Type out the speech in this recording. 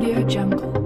Audio Jungle.